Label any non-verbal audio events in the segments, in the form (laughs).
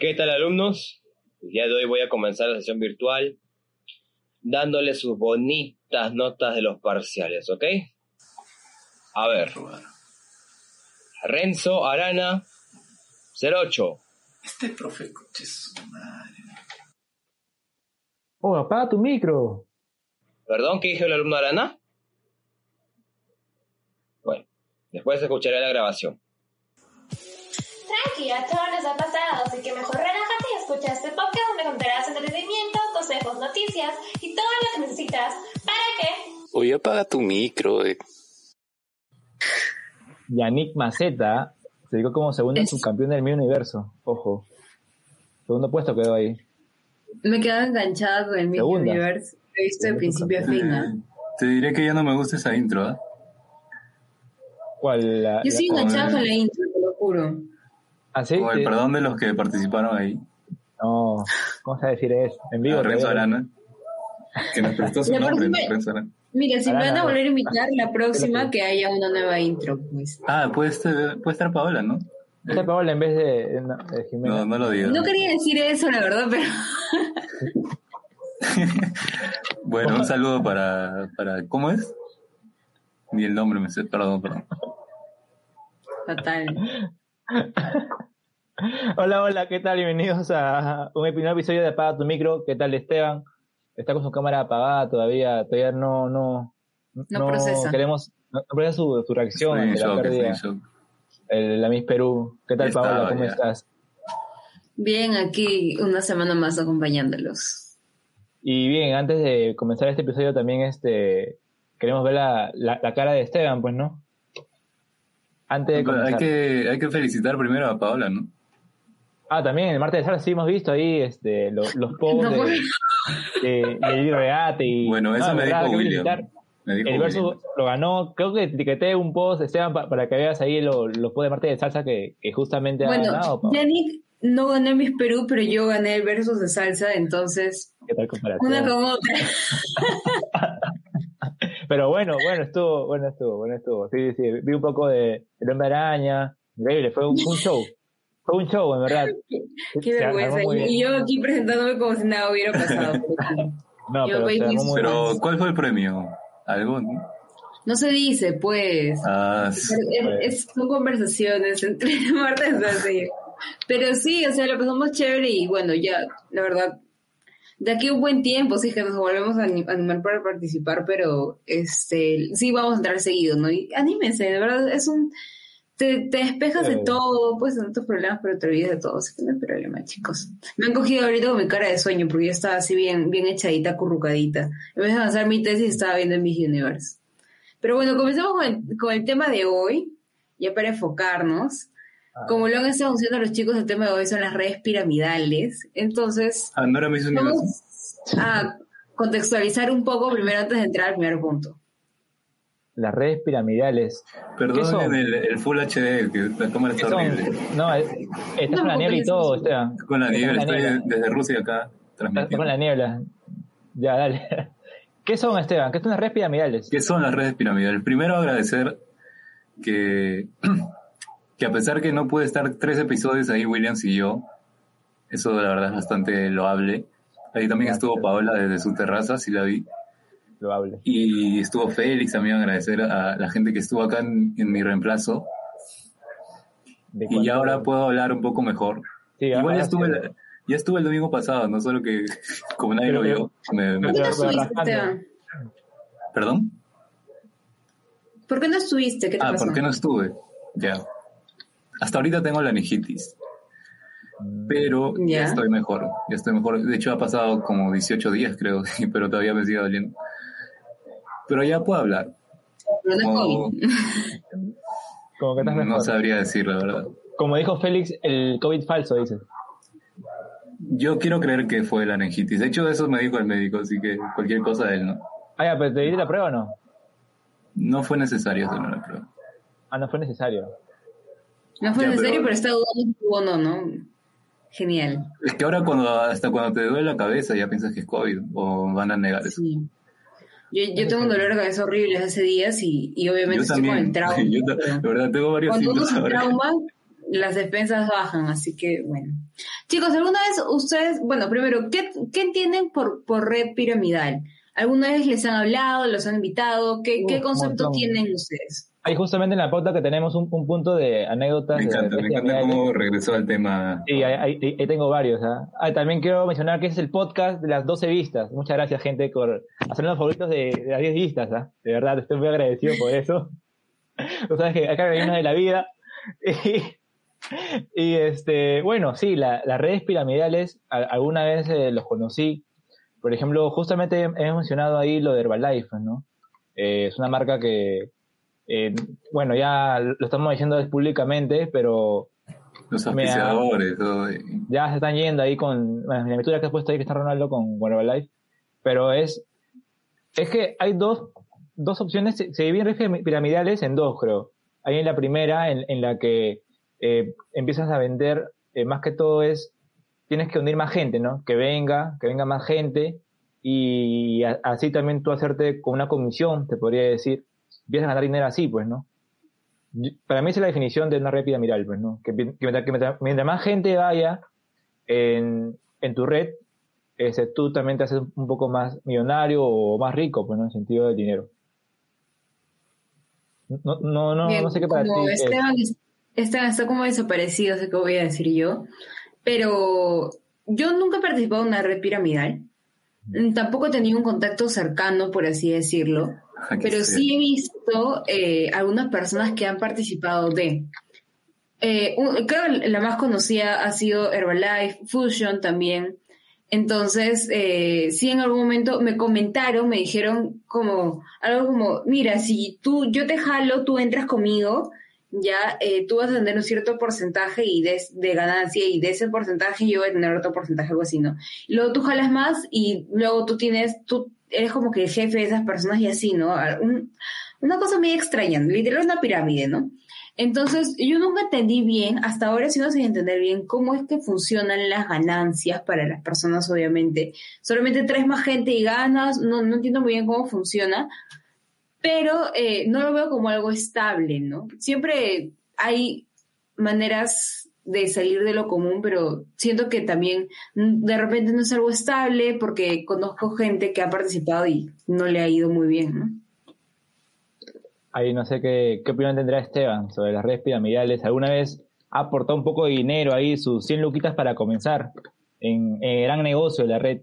¿Qué tal alumnos? El día de hoy voy a comenzar la sesión virtual dándoles sus bonitas notas de los parciales, ¿ok? A ver. Renzo Arana 08. Este profe coche su madre. Oh, apaga tu micro. ¿Perdón? ¿Qué dijo el alumno Arana? Bueno, después escucharé la grabación. Tranqui, a todos nos ha pasado, así que mejor relájate y escucha este podcast donde encontrarás entretenimiento, consejos, noticias y todo lo que necesitas. ¿Para qué? Oye, apaga tu micro. Eh. Yannick Maceta se dedicó como segundo Es- subcampeón del mi universo. Ojo. Segundo puesto quedó ahí. Me quedaba enganchada con el Segunda. Universe. Lo he visto de principio a fin. ¿ah? Te diré que ya no me gusta esa intro, ¿ah? ¿Cuál? La, Yo estoy enganchada con la intro, te lo juro. ¿Ah, sí? Con el Sí. perdón de los que participaron ahí. No, ¿cómo se decir eso? En vivo. A Renzo. Arana. Que nos prestó su La nombre, próxima- ¿no? Renzo Arana. Mira, si me Arana, van a volver a invitar, la próxima que haya una nueva intro, pues. Ah, puede estar, puede estar Paola, ¿no? Esta Paola en vez de, no, de Jimena. No, no lo digo. No quería decir eso, la verdad, pero (laughs) Bueno, un saludo para, para. ¿Cómo es? Ni el nombre me sé. Perdón, perdón. fatal. (laughs) Hola, hola, ¿qué tal? Bienvenidos a un episodio de Apaga tu micro. ¿Qué tal, Esteban? Está con su cámara apagada todavía, todavía no, no, No procesa. Queremos, no, no procesa su, su reacción ante la shock, pérdida. El- la Miss Perú. ¿Qué tal, Paola? ¿Cómo ya. estás? Bien, aquí una semana más acompañándolos. Y bien, antes de comenzar este episodio también este queremos ver la, la, la cara de Esteban, pues, ¿no? Antes de Hay comenzar. que, hay que felicitar primero a Paola, ¿no? Ah, también el martes de sala sí hemos visto ahí este, los, (laughs) los posts No, de, de, de Lili Reate y Bueno, eso no, me verdad, dijo William. Me dijo El verso William. lo ganó, creo que etiqueté un post, Esteban, pa- para que veas ahí lo- los posts de martes de salsa que, que justamente ha Bueno, ganado. Pau. Yannick no gané Miss Perú, pero yo gané el versus de salsa, entonces ¿Qué tal comparación? una con (laughs) otra. Pero bueno, bueno estuvo, bueno estuvo, bueno estuvo. Sí, sí, vi un poco de El Hombre Araña, increíble, fue un, fue un show. Fue un show, en verdad. (laughs) Qué vergüenza. Y yo aquí presentándome como si nada hubiera pasado. (laughs) No, Yo pero Pero. ¿cuál fue el premio? ¿Algo? no? Se dice, pues. Ah, sí. Es- es- son conversaciones entre (laughs) Marta y así. Pero sí, o sea, lo pasamos chévere y bueno, ya, la verdad, de aquí a un buen tiempo, sí que nos volvemos a ani- animar para participar, pero este, sí vamos a entrar seguido, ¿no? Y anímense, de verdad, es un, te, te despejas de todo, pues en tus problemas, pero te olvidas de todo, así que no hay problema, chicos. Me han cogido ahorita con mi cara de sueño, porque yo estaba así bien, bien echadita, acurrucadita. En vez de avanzar mi tesis, estaba viendo en Miss Universe. Pero bueno, comencemos con el, con el tema de hoy, ya para enfocarnos. Ah. Como lo han estado anunciando los chicos, el tema de hoy son las redes piramidales. Entonces, Ah, no vamos a contextualizar un poco primero antes de entrar al primer punto. Las redes piramidales. ¿Qué Perdón son? el, el Full HD, que la cámara ¿Qué está horrible. No, es- estás No, con la niebla y todo, Esteban. Con la niebla, estoy niebla. desde Rusia acá Estás con la niebla. Ya, dale. (laughs) ¿Qué son, Esteban? ¿Qué son las redes piramidales? ¿Qué son las redes piramidales? Primero agradecer que, (clears throat) que a pesar que no pude estar tres episodios ahí, Williams y yo, eso la verdad es bastante loable. Ahí también estuvo Paola desde su terraza, sí la vi. Y estuvo Félix también, agradecer a la gente que estuvo acá en, en mi reemplazo. De Y ya ahora puedo hablar un poco mejor. Sí, Igual ahora ya estuve, ya estuve el domingo pasado, no solo que (laughs) como nadie Pero- lo vio. me- me- ¿Por qué no Pero- pero estuviste? ¿Perdón? ¿Por qué no estuviste? ¿Qué te Ah, pasó? ¿por qué no estuve? Ya. Hasta ahorita tengo la meningitis, pero ya. Ya. estoy mejor. Ya estoy mejor. De hecho, ha pasado como 18 días, creo, (laughs) pero todavía me sigue doliendo. Pero ya puedo hablar. Pero no es No, COVID. Como que estás no mejor. sabría decir la verdad. Como dijo Félix, el COVID falso, dice. Yo quiero creer que fue la meningitis. De hecho, eso me dijo el médico, así que cualquier cosa de él, ¿no? Ah, ya, pero ¿te diste la prueba o no? No fue necesario hacerme la prueba. Ah, no fue necesario. No fue Ya, necesario, pero- pero está dudando si tuvo o no, ¿no? Genial. Es que ahora cuando hasta cuando te duele la cabeza ya piensas que es COVID o van a negar eso. Yo, yo tengo un dolor de cabeza horrible hace días y, y obviamente Yo estoy con el trauma. (laughs) Yo de verdad tengo varios Cuando uno se trauma, las defensas bajan, así que bueno. Chicos, ¿alguna vez ustedes, bueno, primero, ¿qué, qué entienden por, por red piramidal? ¿Alguna vez les han hablado, los han invitado? ¿Qué, Uh, qué concepto montón. tienen ustedes? Ahí justamente en la pauta que tenemos un, un punto de anécdotas. Me de encanta, me redes encanta cómo regresó al tema. Sí, ahí, ahí- ahí tengo varios. Ah, también quiero mencionar que ese es el podcast de las 12 vistas. Muchas gracias, gente, por hacer los favoritos de, de las 10 vistas. ¿ah? De verdad, estoy muy agradecido por eso. (laughs) Tú sabes que acá hay una de la vida. (laughs) Y, y, este, bueno, sí, la- las redes piramidales, a- alguna vez eh, los conocí. Por ejemplo, justamente hemos mencionado ahí lo de Herbalife, ¿no? Eh, es una marca que, eh, bueno, ya lo estamos diciendo públicamente, pero Los auspiciadores, y- ya se están yendo ahí con bueno, la miniatura que has puesto ahí que está Ronaldo con Herbalife pero es es que hay dos dos opciones se, dividen piramidales en dos creo. Hay en la primera en, en la que eh, empiezas a vender eh, más que todo es tienes que unir más gente no que venga que venga más gente y a- así también tú hacerte con una comisión te podría decir empiezas a ganar dinero así pues no para mí esa es la definición de una red piramidal, pues, ¿no? Que, que mientras, que mientras- más gente vaya en, en tu red, ese, tú también te haces un poco más millonario o más rico, pues, ¿no? En el sentido del dinero. No, no, no, Bien, no sé qué para ti como es. Esteban, Esteban está como desaparecido, sé qué voy a decir yo. Pero yo nunca he participado en una red piramidal. Tampoco he tenido un contacto cercano, por así decirlo. (laughs) Pero sí he visto eh, algunas personas que han participado de. Eh, un- creo que la más conocida ha sido Herbalife, Fusion también. Entonces, eh, sí en algún momento me comentaron, me dijeron como algo como, mira, si tú, yo te jalo, tú entras conmigo, ya eh, tú vas a tener un cierto porcentaje y de, de ganancia y de ese porcentaje yo voy a tener otro porcentaje, algo así, ¿no? Luego tú jalas más y luego tú tienes, tú eres como que el jefe de esas personas y así, ¿no? Un- una cosa muy extraña, literal una pirámide, ¿no? Entonces, yo nunca entendí bien, hasta ahora sigo sin entender bien cómo es que funcionan las ganancias para las personas, obviamente. Solamente traes más gente y ganas, no, no entiendo muy bien cómo funciona, pero eh, no lo veo como algo estable, ¿no? Siempre hay maneras de salir de lo común, pero siento que también mm, de repente no es algo estable porque conozco gente que ha participado y no le ha ido muy bien, ¿no? Ahí no sé qué, qué opinión tendrá Esteban sobre las redes piramidales. ¿Alguna vez ha aportado un poco de dinero ahí, sus 100 luquitas para comenzar en, en el gran negocio de la red?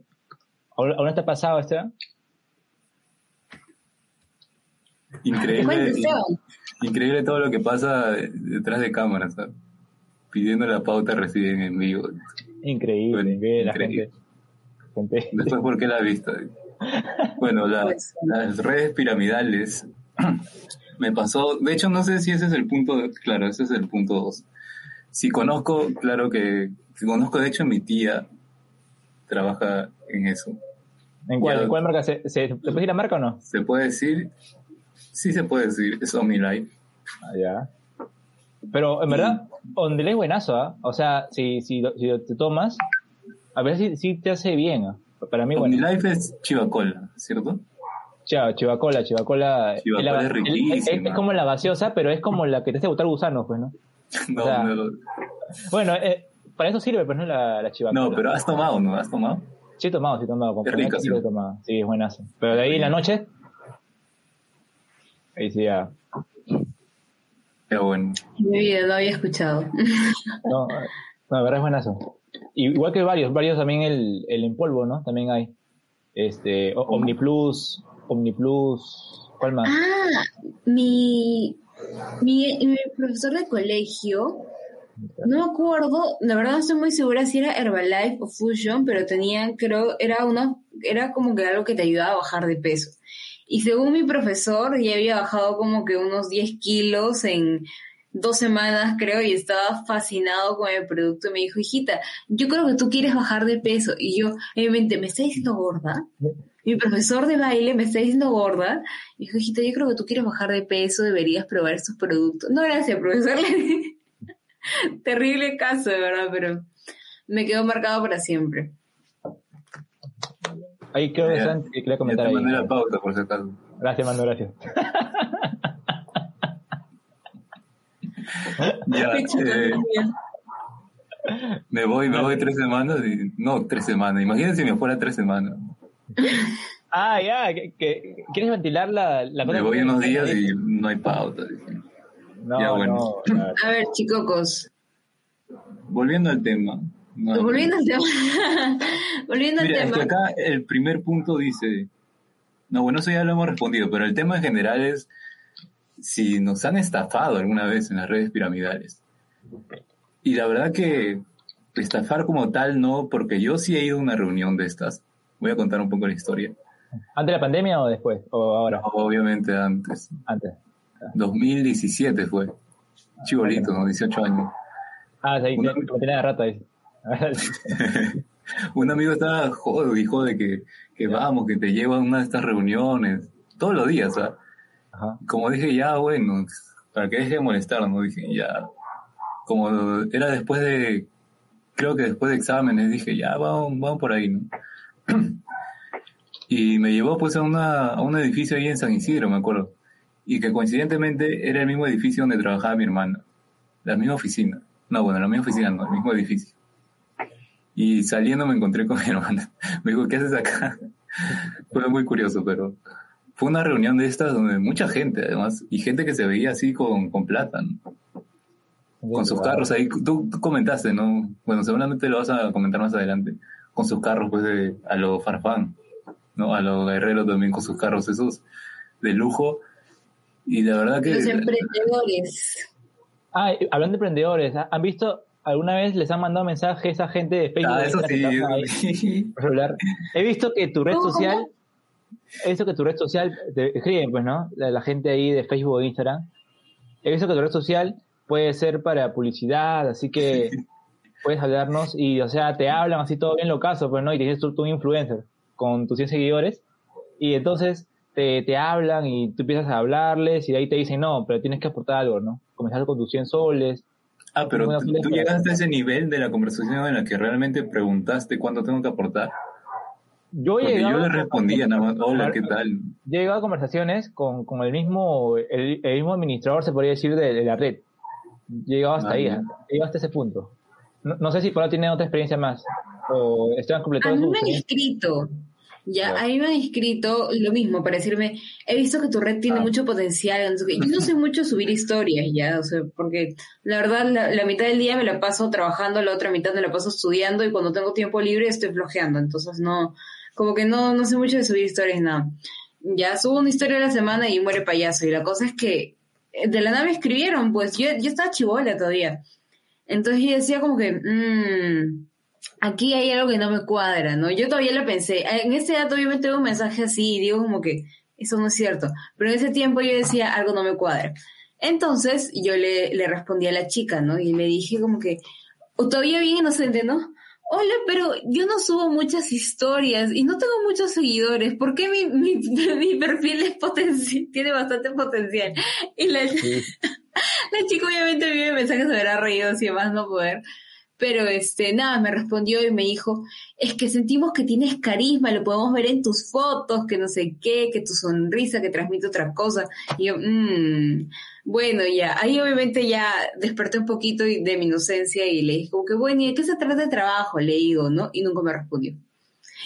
¿Aún ha pasado, Esteban? Increíble, Esteban. increíble todo lo que pasa detrás de cámaras, ¿sabes? Pidiendo la pauta reciben en vivo. Increíble, Bueno, increíble la gente. gente. Después, ¿por qué la has visto? (laughs) Bueno, la- Pues, las redes piramidales (clears throat) me pasó, de hecho no sé si ese es el punto, claro, ese es el punto dos. Si conozco, claro que, si conozco, de hecho mi tía trabaja en eso. ¿En cuál, Ya. ¿en cuál marca? ¿Se, se, ¿se puede decir la marca o no? ¿Se puede decir? Sí se puede decir, es OmniLife. Ah, ya. Pero en verdad, Ondele es buenazo, ¿ah? O sea, si, si, lo- si te tomas, a ver si, si te hace bien, ¿ah? Para mí, bueno. OmniLife es Chivacola, ¿cierto? Chao, chivacola, chivacola. Chivacola la- es riquísima. es, es como la gaseosa, pero es como la que te hace botar gusanos, pues, ¿no? (laughs) No, O sea, no, Bueno, eh, para eso sirve, pues, ¿no? La, la chivacola. no, pero has tomado, ¿no? ¿Has tomado? Sí he tomado, sí he tomado. con Es rica, Fernet sí he tomado. Sí, es buenazo. Pero de ahí en la noche, ahí sí ya. Pero bueno. en mi vida no había escuchado. No, no, de verdad es buenazo. Igual que varios, varios también el, el en polvo, ¿no? También hay. Este, Omniplus, Omniplus, ¿cuál más? Ah, mi, mi, mi profesor de colegio, no me acuerdo, la verdad no estoy muy segura si era Herbalife o Fusion, pero tenían, creo, era una, era como que algo que te ayudaba a bajar de peso. Y según mi profesor, ya había bajado como que unos 10 kilos en dos semanas, creo, y estaba fascinado con el producto. Y me dijo, hijita, yo creo que tú quieres bajar de peso. Y yo, en mi mente, ¿me está diciendo gorda? Mi profesor de baile me está diciendo gorda. Y dijo, hijita, yo creo que tú quieres bajar de peso, deberías probar estos productos. No, gracias, profesor. (laughs) Terrible caso, de verdad, pero me quedó marcado para siempre. Ahí creo que Santi quería comentar te ahí. mandé la pauta, por si acaso. Gracias, Mando, gracias. (laughs) Ya, eh. Me voy, me voy tres semanas y... No, tres semanas. Imagínense si me fuera tres semanas. (laughs) Ah, ya, que, que- ¿quieres ventilar la, la cosa Me voy unos días y no hay pauta. dije. No, Ya, bueno. no. A ver, chicocos. Volviendo al tema. No, Volviendo al tema. (laughs) Volviendo al Mira, es tema. que acá el primer punto dice, no, bueno, eso ya lo hemos respondido, pero el tema en general es si nos han estafado alguna vez en las redes piramidales. Y la verdad que estafar como tal no, porque yo sí he ido a una reunión de estas. Voy a contar un poco la historia. ¿Antes de la pandemia o después? ¿O ahora? Obviamente antes. Antes. 2017 fue. Chibolito, ¿no? 18 años. Ah, sí, Una- me tenía de rata ahí. (laughs) un amigo estaba jode y jode que, que vamos, que te lleva a una de estas reuniones. Todos los días, ¿sabes? Ajá. como dije, ya, bueno, para que deje de molestar, ¿no? Dije, ya. Como era después de, creo que después de exámenes, dije, ya, vamos, vamos por ahí, ¿no? (clears throat) Y me llevó pues a, una, a un edificio ahí en San Isidro, me acuerdo. Y que coincidentemente era el mismo edificio donde trabajaba mi hermana. La misma oficina. No, bueno, la misma oficina, no, el mismo edificio. Y saliendo me encontré con mi hermana. (laughs) Me dijo, ¿qué haces acá? (laughs) Fue muy curioso, pero fue una reunión de estas donde mucha gente, además, y gente que se veía así con, con plata, ¿no? con sus carros ahí. Tú, tú comentaste, ¿no? Bueno, seguramente lo vas a comentar más adelante. Con sus carros, pues, de, a lo Farfán, ¿no? A lo Guerrero también con sus carros esos de lujo. Y la verdad que... Los emprendedores. Ah, hablando de emprendedores, ¿ah? ¿han visto alguna vez les han mandado mensajes a gente de Facebook? Ah, eso sí, (laughs) celular? He visto que tu red ¿Cómo? social, he visto que tu red social, te escriben pues, ¿no? La, la gente ahí de Facebook o Instagram. He visto que tu red social puede ser para publicidad, así que (laughs) puedes hablarnos y, o sea, te hablan así todo bien lo caso, pues, ¿no? Y tienes tú, tú un influencer con tus 100 seguidores y entonces te, te hablan y tú empiezas a hablarles y de ahí te dicen, no, pero tienes que aportar algo, ¿no? Comenzar con tus 100 soles. Ah, pero tú, llegaste a ese nivel de la conversación en la que realmente preguntaste cuánto tengo que aportar. Yo he Porque yo llegado- le respondía nada más, hola, ¿qué tal? yo he llegado a conversaciones con, con el mismo el, el mismo administrador, se podría decir, de, de la red. He llegado hasta Ah, ahí, llegado hasta ese punto. No, no sé si por ahí tienen otra experiencia más. O están A mí me han escrito. Ya, Ya. a mí me han escrito lo mismo para decirme, he visto que tu red tiene Ah. mucho potencial. no. Yo no sé mucho subir historias ya, o sea, porque la verdad la, la mitad del día me la paso trabajando, la otra mitad me la paso estudiando y cuando tengo tiempo libre estoy flojeando. Entonces no, como que no, no sé mucho de subir historias, nada. Ya subo una historia a la semana y muere payaso. Y la cosa es que eh, de la nave escribieron, pues yo, yo estaba chivola todavía. Entonces yo decía como que, mmm, aquí hay algo que no me cuadra, ¿no? Yo todavía lo pensé. En ese dato obviamente veo un mensaje así y digo como que eso no es cierto. Pero en ese tiempo yo decía algo no me cuadra. Entonces yo le, le respondí a la chica, ¿no? Y le dije como que, o todavía bien inocente, ¿no? Hola, pero yo no subo muchas historias y no tengo muchos seguidores. ¿Por qué mi, mi, (laughs) mi perfil es potenci- tiene bastante potencial? Y la, (laughs) la chica obviamente vio mensaje, se habrá reído así más no poder. Pero este, nada, me respondió y me dijo, es que sentimos que tienes carisma, lo podemos ver en tus fotos, que no sé qué, que tu sonrisa, que transmite otra cosa. Y yo, mmm, bueno, ya, ahí obviamente ya desperté un poquito de mi inocencia y le dije como que, bueno, ¿y de qué se trata el trabajo? Le digo, ¿no? Y nunca me respondió.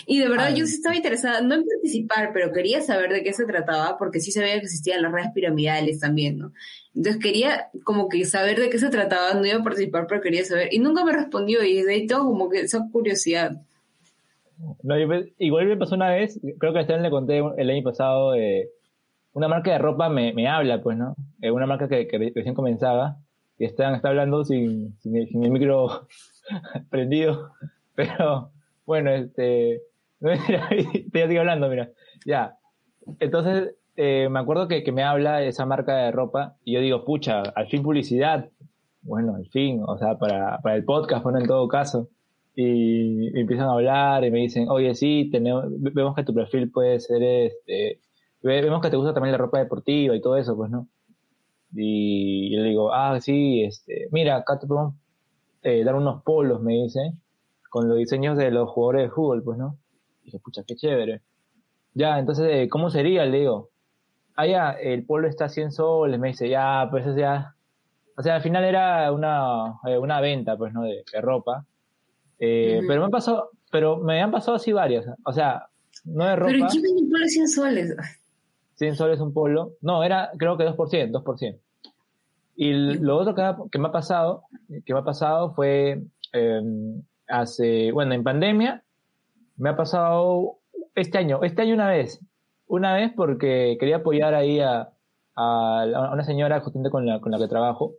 Y de verdad Ay. yo sí estaba interesada, no en participar, pero quería saber de qué se trataba, porque sí sabía que existían las redes piramidales también, ¿no? Entonces quería como que saber de qué se trataba, no iba a participar, pero quería saber. Y nunca me respondió y desde ahí tengo como que esa curiosidad. No, igual me pasó una vez, creo que a Esteban le conté el año pasado, eh, una marca de ropa me, me habla, pues, ¿no? Eh, una marca que, que re- recién comenzaba, y Esteban está hablando sin, sin, el- sin el micro (laughs) prendido, (laughs) pero bueno, este, (laughs) mira, ya sigue hablando, mira, ya. Entonces, eh, me acuerdo que, que me habla esa marca de ropa, y yo digo, pucha, al fin publicidad, bueno, al fin, o sea, para, para el podcast, bueno, en todo caso y empiezan a hablar y me dicen, oye, sí, tenemos, ve- vemos que tu perfil puede ser, este, ve- vemos que te gusta también la ropa deportiva y todo eso, pues, ¿no? Y yo le digo, ah, sí, este, mira, acá te podemos eh, dar unos polos, me dice, con los diseños de los jugadores de fútbol, pues, ¿no? Y dije, pucha, qué chévere. Ya, entonces, eh, ¿cómo sería? Le digo, ah, ya, el polo está a 100 soles, me dice, ya, pues, eso ya, o sea, al final era una, eh, una venta, pues, ¿no? De, de ropa. Eh. Pero me han pasado, pero me han pasado así varias. O sea, no de ropa, Pero ¿quién vende un polo 100 soles? 100 soles un polo. No, era, creo que 2%, 2%. Y lo otro que, ha- que me ha pasado, que me ha pasado fue eh, hace, bueno, en pandemia, me ha pasado este año, este año una vez, una vez porque quería apoyar ahí a, una señora justamente con la, que trabajo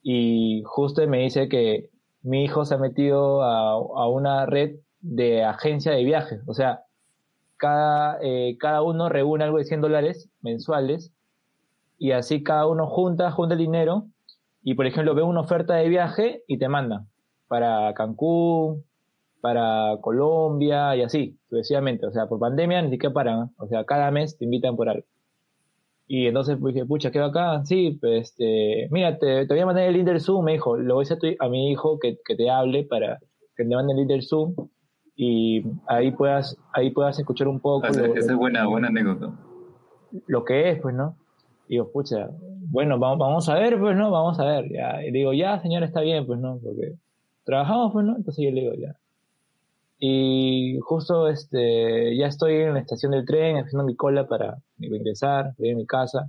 y justo me dice que mi hijo se ha metido a, una red de agencia de viajes, o sea, cada, eh, cada uno reúne algo de 100 dólares mensuales y así cada uno junta, junta el dinero y por ejemplo ve una oferta de viaje y te mandan para Cancún, para Colombia y así, sucesivamente. O sea, por pandemia ni siquiera paran, ¿eh? o sea, cada mes te invitan por algo. Y entonces pues, dije, pucha, qué bacán, sí, pues, este, mira, te, te voy a mandar el link del Zoom, me dijo, lo voy a decir a, tu- a mi hijo que, que te hable para que te mande el link del Zoom y ahí puedas, ahí puedas escuchar un poco Esa, lo- esa es buena, buena anécdota. lo que es, pues, ¿no? Y digo, pucha, bueno, vamos, vamos a ver, pues, ¿no? Vamos a ver, ya. Y digo, ya, señora, está bien, pues, ¿no? Porque trabajamos, pues, ¿no? Entonces yo le digo, ya. Y justo, este, ya estoy en la estación del tren, haciendo mi cola para ingresar, estoy en mi casa.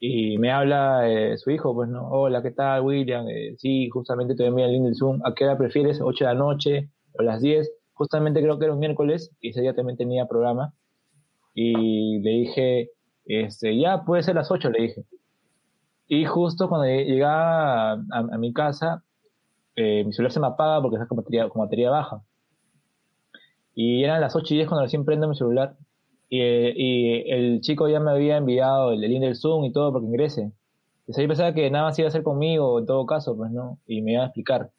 Y me habla eh, su hijo, pues, ¿no? Hola, ¿qué tal, William? Eh, sí, justamente te voy a enviar el Zoom. ¿A qué hora prefieres? ¿8 de la noche? ¿O las 10? Justamente creo que era un miércoles y ese día también tenía programa y le dije, este, ya puede ser las 8, le dije. Y justo cuando lleg- llegaba a, a- a mi casa, eh, mi celular se me apaga porque está con batería, con batería baja. Y eran las 8 y 10 cuando recién prendo mi celular. Y, eh, y el chico ya me había enviado el link del Zoom y todo porque ingrese. Entonces yo pensaba que nada más iba a ser conmigo en todo caso, pues no, y me iba a explicar.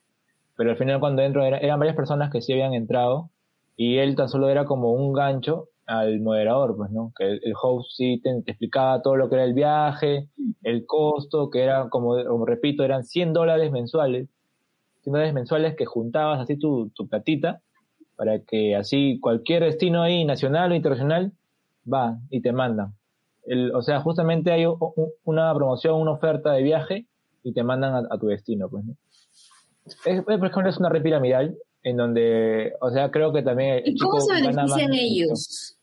Pero al final cuando entro era- eran varias personas que sí habían entrado y él tan solo era como un gancho al moderador, pues, ¿no? Que el, el host sí te, explicaba todo lo que era el viaje, el costo, que era, como, como repito, eran 100 dólares mensuales, 100 dólares mensuales que juntabas así tu, tu platita para que así cualquier destino ahí, nacional o internacional, va y te mandan. El, o sea, justamente hay una promoción, una oferta de viaje y te mandan a, a tu destino, pues, ¿no? Es, por ejemplo, es una red piramidal en donde, o sea, creo que también el ¿Y cómo se benefician ellos?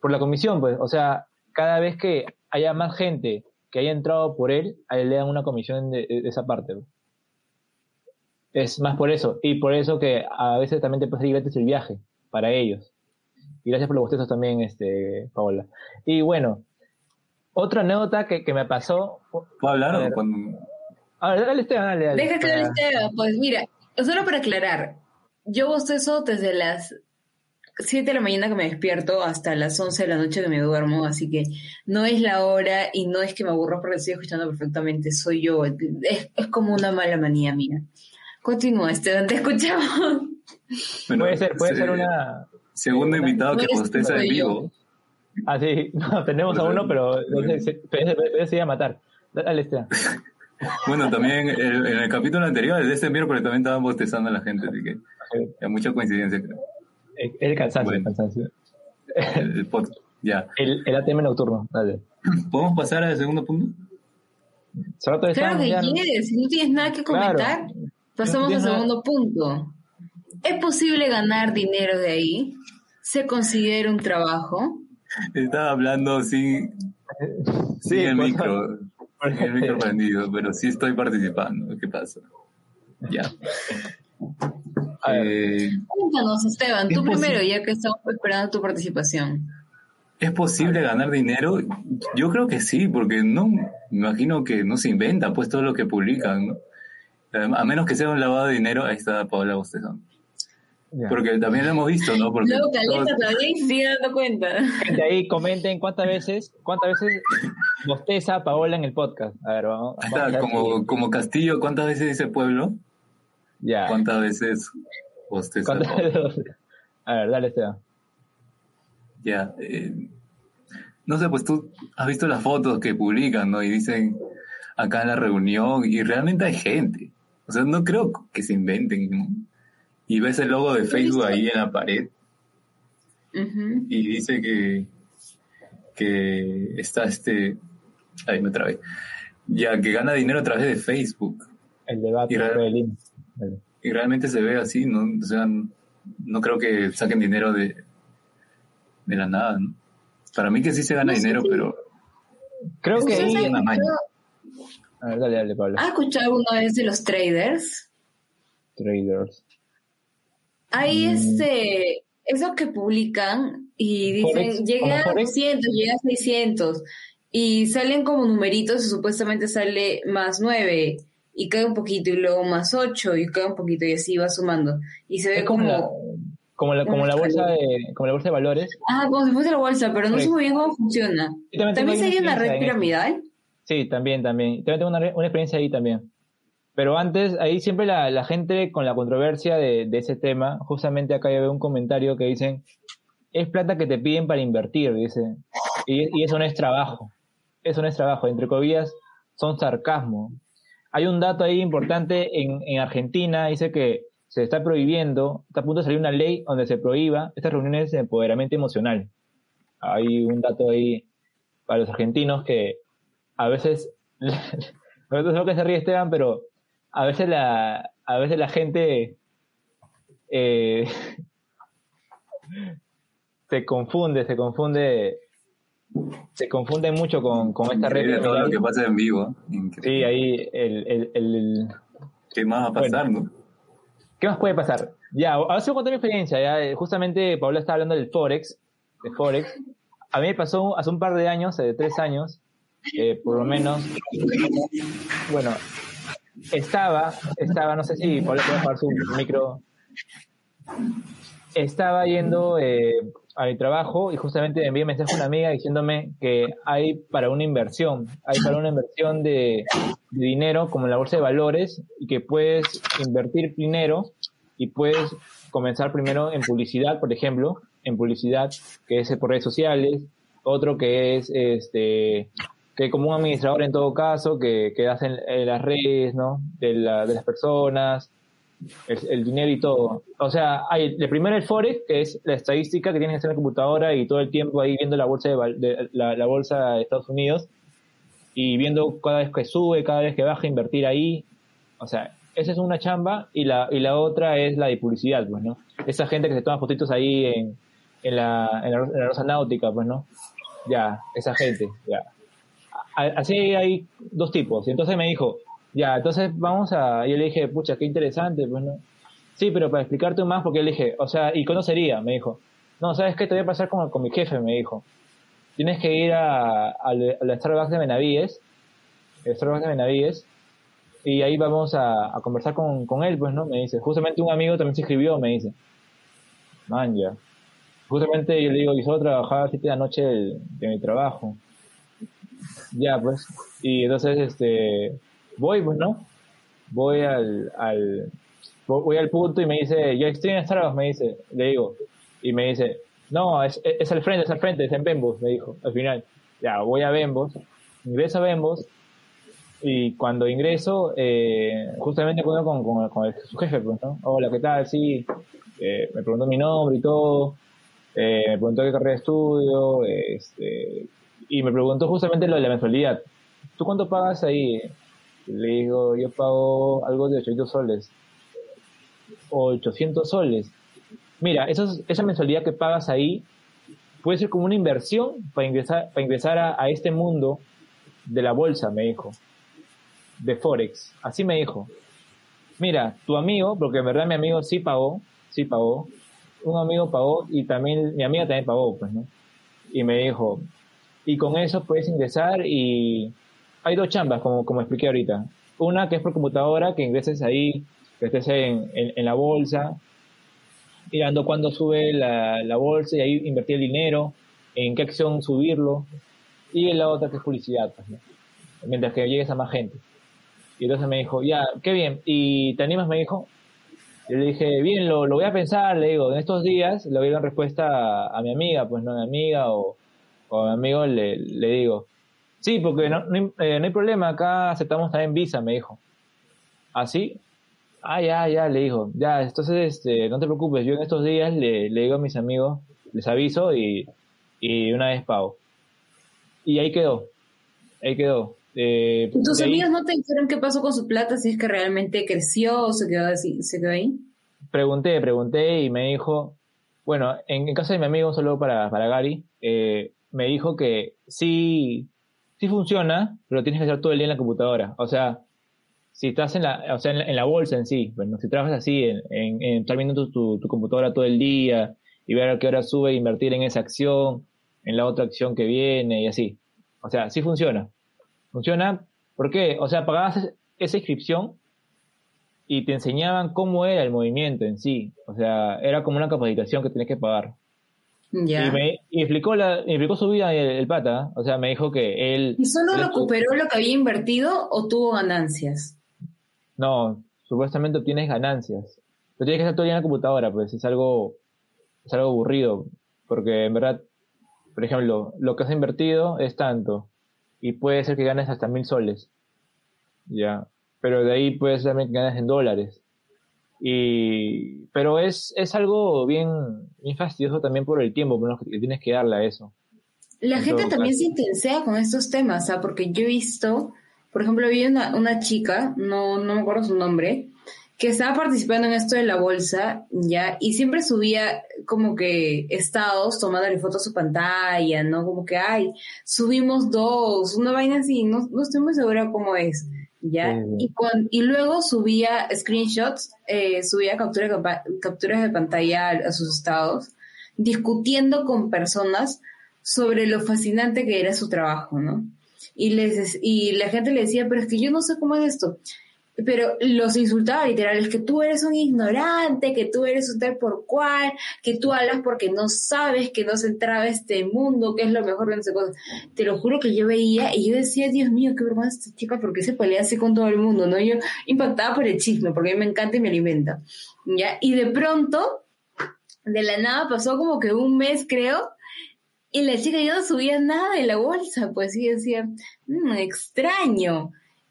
Por la comisión, pues, o sea, cada vez que haya más gente que haya entrado por él, a él le dan una comisión de, de esa parte. pues. Es más por eso, y por eso que a veces también te puede salir gratis el viaje para ellos. Y gracias por los bostezos también, este, Paola. Y bueno, otra anécdota que, que me pasó. ¿Puedo hablar cuando- A ver, dale, Esteban, dale, dale. Deja que Para- hable Esteban. Pues mira, solo para aclarar, yo bostezo desde las 7 de la mañana que me despierto hasta las 11 de la noche que me duermo, así que no es la hora y no es que me aburro porque estoy escuchando perfectamente, soy yo, es, es como una mala manía mía. Continúa, Esteban, te escuchamos. Bueno, puede ser, puede se- ser una. Segundo una- invitado que tú, en vivo. Ah, sí, (laughs) no, tenemos a uno, pero se, ese- ese iba a matar. Dale, Esteban. (laughs) Bueno, también el- en el capítulo anterior, el de este miércoles, también estaban bostezando a la gente, así que hay mucha coincidencia, creo. Es el cansancio, el Bueno. cansancio. El, el podcast. Ya. El, el ATM nocturno, dale. (clears throat) ¿Podemos pasar al segundo punto? Solo Claro que quieres, si no tienes nada que Claro. Pasamos al segundo punto. ¿Es posible ganar dinero de ahí? ¿Se considera un trabajo? Estaba hablando sin, Sí, sin el pues, micro, (laughs) sin el micro prendido, pero sí estoy participando. ¿Qué pasa? Ya. Eh, Cuéntanos, Esteban, tú Es primero, ya que estamos esperando tu participación. ¿Es posible ganar dinero? Yo creo que sí, porque no, me imagino que no se inventa pues todo lo que publican, ¿no? A menos que sea un lavado de dinero, ahí está Paola Bostezón. Ya. Porque también lo hemos visto, ¿no? Porque Luego Caleta todos- también sigue dando cuenta. Gente ahí, comenten cuántas veces, cuántas veces bosteza Paola en el podcast. A ver, vamos. ahí está, como, si- como Castillo, ¿cuántas veces dice pueblo? Ya. ¿Cuántas veces bosteza? ¿Cuántas veces? A ver, dale, Esteban. Ya. eh, no sé, pues tú has visto las fotos que publican, ¿no? Y dicen acá en la reunión, y realmente hay gente. O sea, no creo que se inventen, ¿no? Y ves el logo de Facebook ahí en la pared y dice que, que está este. Ahí me trabé. Ya, que gana dinero a través de Facebook. El debate Y real- realmente se ve así, ¿no? O sea, no creo que saquen dinero de, de la nada, ¿no? Para mí que sí se gana No dinero, pero Creo que ¿Ustedes ahí... han una maña. A ver, dale, dale, Pablo. ¿Has escuchado alguna vez de los traders? Traders. Hay Mm. este, eso que publican y dicen, llegué ¿como a Forex? 200, llegué a 600 y salen como numeritos y supuestamente sale más 9 y cae un poquito y luego más 8 y cae un poquito y así va sumando. Y se ve Es como, como, la, como, la, como la bolsa de como la bolsa de valores. ah, como si fuese la bolsa, pero no sé muy bien cómo funciona. También ¿También sería una red piramidal? Sí, también, también. También tengo una, una experiencia ahí también. Pero antes, ahí siempre la, la gente con la controversia de, de ese tema, justamente acá yo veo un comentario que dicen, es plata que te piden para invertir, dice. Y, y eso no es trabajo. Eso no es trabajo. Entre comillas, son sarcasmo. Hay un dato ahí importante en, en Argentina, dice que se está prohibiendo, está a punto de salir una ley donde se prohíba estas reuniones de empoderamiento emocional. Hay un dato ahí para los argentinos que a veces, no sé lo que se ríe Esteban, pero a veces la, a veces la gente eh, (laughs) se confunde, se confunde, se confunde mucho con, con esta red. todo lo que pasa en vivo. Increíble. Sí, ahí el, el, ¿Qué más va a pasar? ¿Qué más puede pasar? Ya, ahora sí voy a contar mi experiencia. Ya, Eh, justamente Pablo estaba hablando del Forex, de Forex. A mí me pasó hace un par de años, de tres años, eh, por lo menos. Bueno, estaba, estaba, no sé si Pablo puede apagar su micro. Estaba yendo eh, a mi trabajo y justamente envié un mensaje a una amiga diciéndome que hay para una inversión, hay para una inversión de, de dinero como en la bolsa de valores y que puedes invertir dinero y puedes comenzar primero en publicidad, por ejemplo, en publicidad, que es por redes sociales, otro que es este que como un administrador en todo caso, que, que hacen eh, las redes, ¿no? De, la- de las personas, el, dinero y todo. O sea, hay el primero el Forex, que es la estadística que tienes que hacer en la computadora y todo el tiempo ahí viendo la bolsa de, de- la, bolsa de Estados Unidos y viendo cada vez que sube, cada vez que baja, invertir ahí. O sea, esa es una chamba y la, y la otra es la de publicidad, pues, ¿no? Esa gente que se toma fotitos ahí en, en, la, en la Rosa Náutica, pues, ¿no? Ya, esa gente, ya. A- Así hay dos tipos. Y entonces me dijo, ya, entonces vamos a... Yo le dije, pucha, qué interesante, pues, ¿no? Sí, pero para explicarte más, porque le dije, o sea, ¿y cuándo sería? Me dijo. No, ¿sabes qué? Te voy a pasar con, con mi jefe, me dijo. Tienes que ir a, al al Starbucks de Benavides, el Starbucks de Benavides, y ahí vamos a, a conversar con, con él, pues, ¿no? Me dice. Justamente un amigo también se escribió, me dice. Man, ya. Justamente yo le digo, yo solo trabajaba a las 7 de la noche de mi trabajo. Ya, pues. Y entonces, este, voy, pues, ¿no? Voy al, al, vo- voy al punto y me dice, ya estoy en Starbucks, me dice, le digo. Y me dice, no, es, es al frente, es al frente, es en Bembos, me dijo, al final. Ya, voy a Bembos, ingreso a Bembos, y cuando ingreso, eh, justamente con, con, con el- su jefe, pues, ¿no? Hola, ¿qué tal? Sí, eh, me preguntó mi nombre y todo, eh, me preguntó qué carrera de estudio, este, y me preguntó justamente lo de la mensualidad. ¿Tú cuánto pagas ahí? Le digo, yo pago algo de 800 soles. 800 soles. Mira, esa mensualidad que pagas ahí puede ser como una inversión para ingresar, para ingresar a, a este mundo de la bolsa, me dijo. De Forex. Así me dijo. Mira, tu amigo, porque en verdad mi amigo sí pagó, sí pagó. Un amigo pagó y también, mi amiga también pagó, pues, ¿no? Y me dijo, y con eso puedes ingresar y hay dos chambas, como, como expliqué ahorita. Una que es por computadora, que ingreses ahí, que estés en, en, en la bolsa, mirando cuándo sube la, la bolsa y ahí invertir el dinero, en qué acción subirlo. Y la otra que es publicidad, pues, ¿no? mientras que llegues a más gente. Y entonces me dijo, ya, qué bien. ¿Y te animas? Me dijo. Yo le dije, bien, lo, lo voy a pensar, le digo, en estos días le voy a dar respuesta a, a mi amiga, pues no a mi amiga o, o a mi amigo le, le digo, sí, porque no, no, hay- eh, no hay problema, acá aceptamos también visa, me dijo. ¿Así? Ah, ya, ya, le dijo, ya, entonces este, no te preocupes, yo en estos días le, le digo a mis amigos, les aviso y, y una vez pago. Y ahí quedó, ahí quedó. Eh, ¿Y ¿Tus ahí amigos no te dijeron qué pasó con su plata? Si es que realmente creció o se quedó, así, se quedó ahí. Pregunté, pregunté y me dijo, bueno, en, en casa de mi amigo, solo para, para Gary, eh, me dijo que sí, sí funciona, pero tienes que estar todo el día en la computadora. O sea, si estás en la, o sea, en la, bolsa en sí, bueno, si trabajas así, en, en, en estar viendo tu, computadora todo el día y ver a qué hora sube, invertir en esa acción, en la otra acción que viene y así. O sea, sí funciona. Funciona, ¿por qué? O sea, pagabas es- esa inscripción y te enseñaban cómo era el movimiento en sí. O sea, era como una capacitación que tenías que pagar. Ya. Y me y explicó, la, me explicó su vida el, el pata. O sea, me dijo que él... ¿Y solo él recuperó lo que había invertido o tuvo ganancias? No, supuestamente obtienes ganancias. Pero tienes que estar todo en la computadora, pues es algo, es algo aburrido. Porque en verdad, por ejemplo, lo que has invertido es tanto. Y puede ser que ganes hasta mil soles. Ya. Pero de ahí puedes también que ganes en dólares. Y, pero es, es algo bien, bien fastidioso también por el tiempo por lo que tienes que darle a eso. La En gente también caso. se intensea con estos temas, porque yo he visto, por ejemplo, vi una, una chica, no, no me acuerdo su nombre, que estaba participando en esto de la bolsa, ya, y siempre subía como que estados tomándole fotos a su pantalla, ¿no? Como que, ay, subimos dos, una vaina así, no, no estoy muy segura cómo es, Y, luego subía screenshots, eh, subía captura capturas de pantalla a, a sus estados, discutiendo con personas sobre lo fascinante que era su trabajo, ¿no? Y, les, y la gente le decía, pero es que yo no sé cómo es esto. Pero los insultaba literal, es que tú eres un ignorante, que tú eres un tal por cual, que tú hablas porque no sabes, que no se entraba este mundo, que es lo mejor no sé cosas. Te lo juro que yo veía y yo decía, Dios mío, qué vergüenza esta chica, ¿por qué se pelea así con todo el mundo? ¿no? Yo impactada por el chisme, porque a mí me encanta y me alimenta. ¿ya? Y de pronto, de la nada pasó como que un mes, creo, y la chica ya no subía nada de la bolsa, pues sí decía, "Mm, extraño.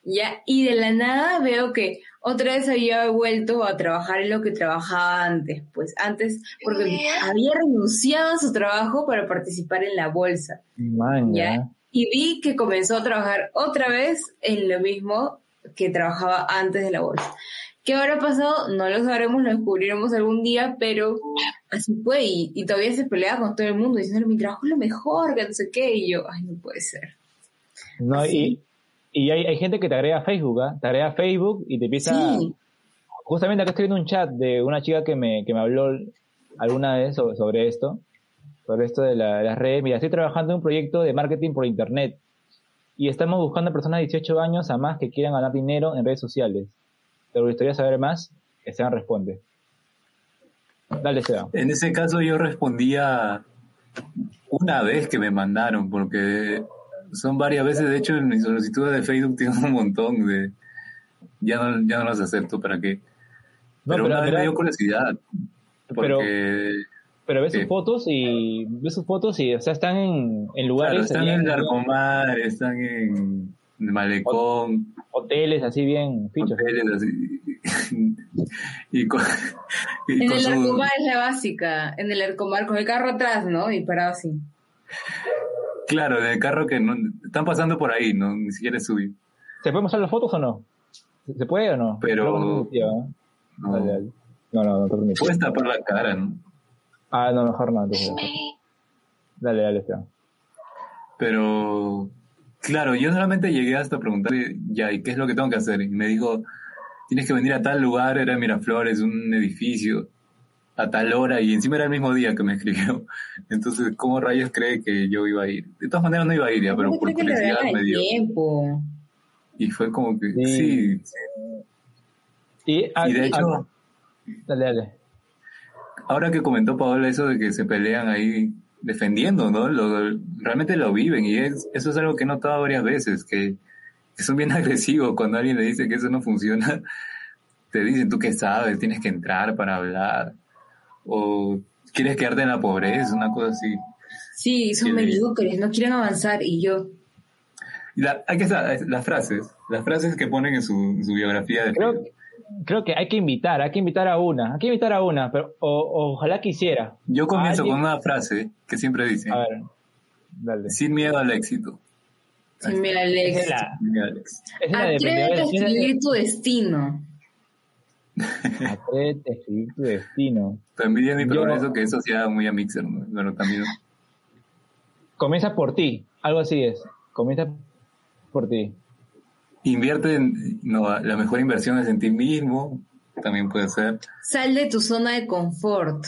Ya, y de la nada veo que otra vez había vuelto a trabajar en lo que trabajaba antes, pues antes, porque había renunciado a su trabajo para participar en la bolsa. Man, Ya. ya. Y vi que comenzó a trabajar otra vez en lo mismo que trabajaba antes de la bolsa. ¿Qué habrá pasado? No lo sabremos, lo descubriremos algún día, pero así fue. Y, y todavía se pelea con todo el mundo diciendo, mi trabajo es lo mejor, que no sé qué. Y yo, ay, no puede ser. No, y, y hay, hay gente que te agrega a Facebook, ¿ah? Te agrega a Facebook y te empieza... Sí, Justamente acá estoy viendo un chat de una chica que me, que me habló alguna vez sobre, sobre esto, sobre esto de, la- de las redes. Mira, estoy trabajando en un proyecto de marketing por internet y estamos buscando personas de 18 años a más que quieran ganar dinero en redes sociales. ¿Te gustaría saber más? Esteban responde. Dale, Esteban. En ese caso yo respondía una vez que me mandaron, porque son varias veces, de hecho en mis solicitudes de Facebook tengo un montón de... Ya no, ya no las acepto, ¿para qué? No, pero, pero- una vez pero- me dio curiosidad, Pero, porque pero ves sus fotos y ves sus fotos y, o sea, están en, en lugares, claro, están en Larcomar, están en Malecón, hoteles así bien fichos. hoteles así, (laughs) y con, y en con el su- Arcomar es la básica, en el Arcomar con el carro atrás, ¿no? Y parado así. Claro, en el carro que no, están pasando por ahí, no ni siquiera suyo. ¿Se puede mostrar las fotos o no? ¿Se puede o no? Pero- no, ¿eh? No. Dale, dale. No, no, no. Puedes tapar la cara, ¿no? Ah, no, mejor no. entonces. Dale, dale, Esteban. Pero, claro, yo solamente llegué hasta preguntarle, ya, ¿y qué es lo que tengo que hacer? Y me dijo, tienes que venir a tal lugar, era Miraflores, un edificio, a tal hora, y encima era el mismo día que me escribió. Entonces, ¿cómo rayos cree que yo iba a ir? De todas maneras no iba a ir ya, pero ¿Cómo por curiosidad me dio. tiempo? Y fue como que, Sí. sí, Y, ah, y de ah, hecho, dale, dale. ahora que comentó Paola eso de que se pelean ahí defendiendo, ¿no? Lo, realmente lo viven y es, eso es algo que he notado varias veces, que, que son bien (laughs) agresivos cuando alguien le dice que eso no funciona. Te dicen, tú qué sabes, tienes que entrar para hablar. O quieres quedarte en la pobreza, una cosa así. Sí, son mediocres, no quieren avanzar y yo. La, hay que sa- las frases, las frases que ponen en su, en su biografía de Creo, creo que hay que invitar, hay que invitar a una, hay que invitar a una, pero o, ojalá quisiera. Yo comienzo con una frase que siempre dicen, A ver, dale. sin miedo al éxito. Esa es la de Atrévete a escribir tu destino. Atrévete a escribir tu destino. Tu envidia mi Yo- progreso, que eso sea muy a Mixer, ¿no? Pero también... Comienza por ti, algo así es. Comienza por ti. Invierte en... No, la mejor inversión es en ti mismo, también puede ser. Sal de tu zona de confort.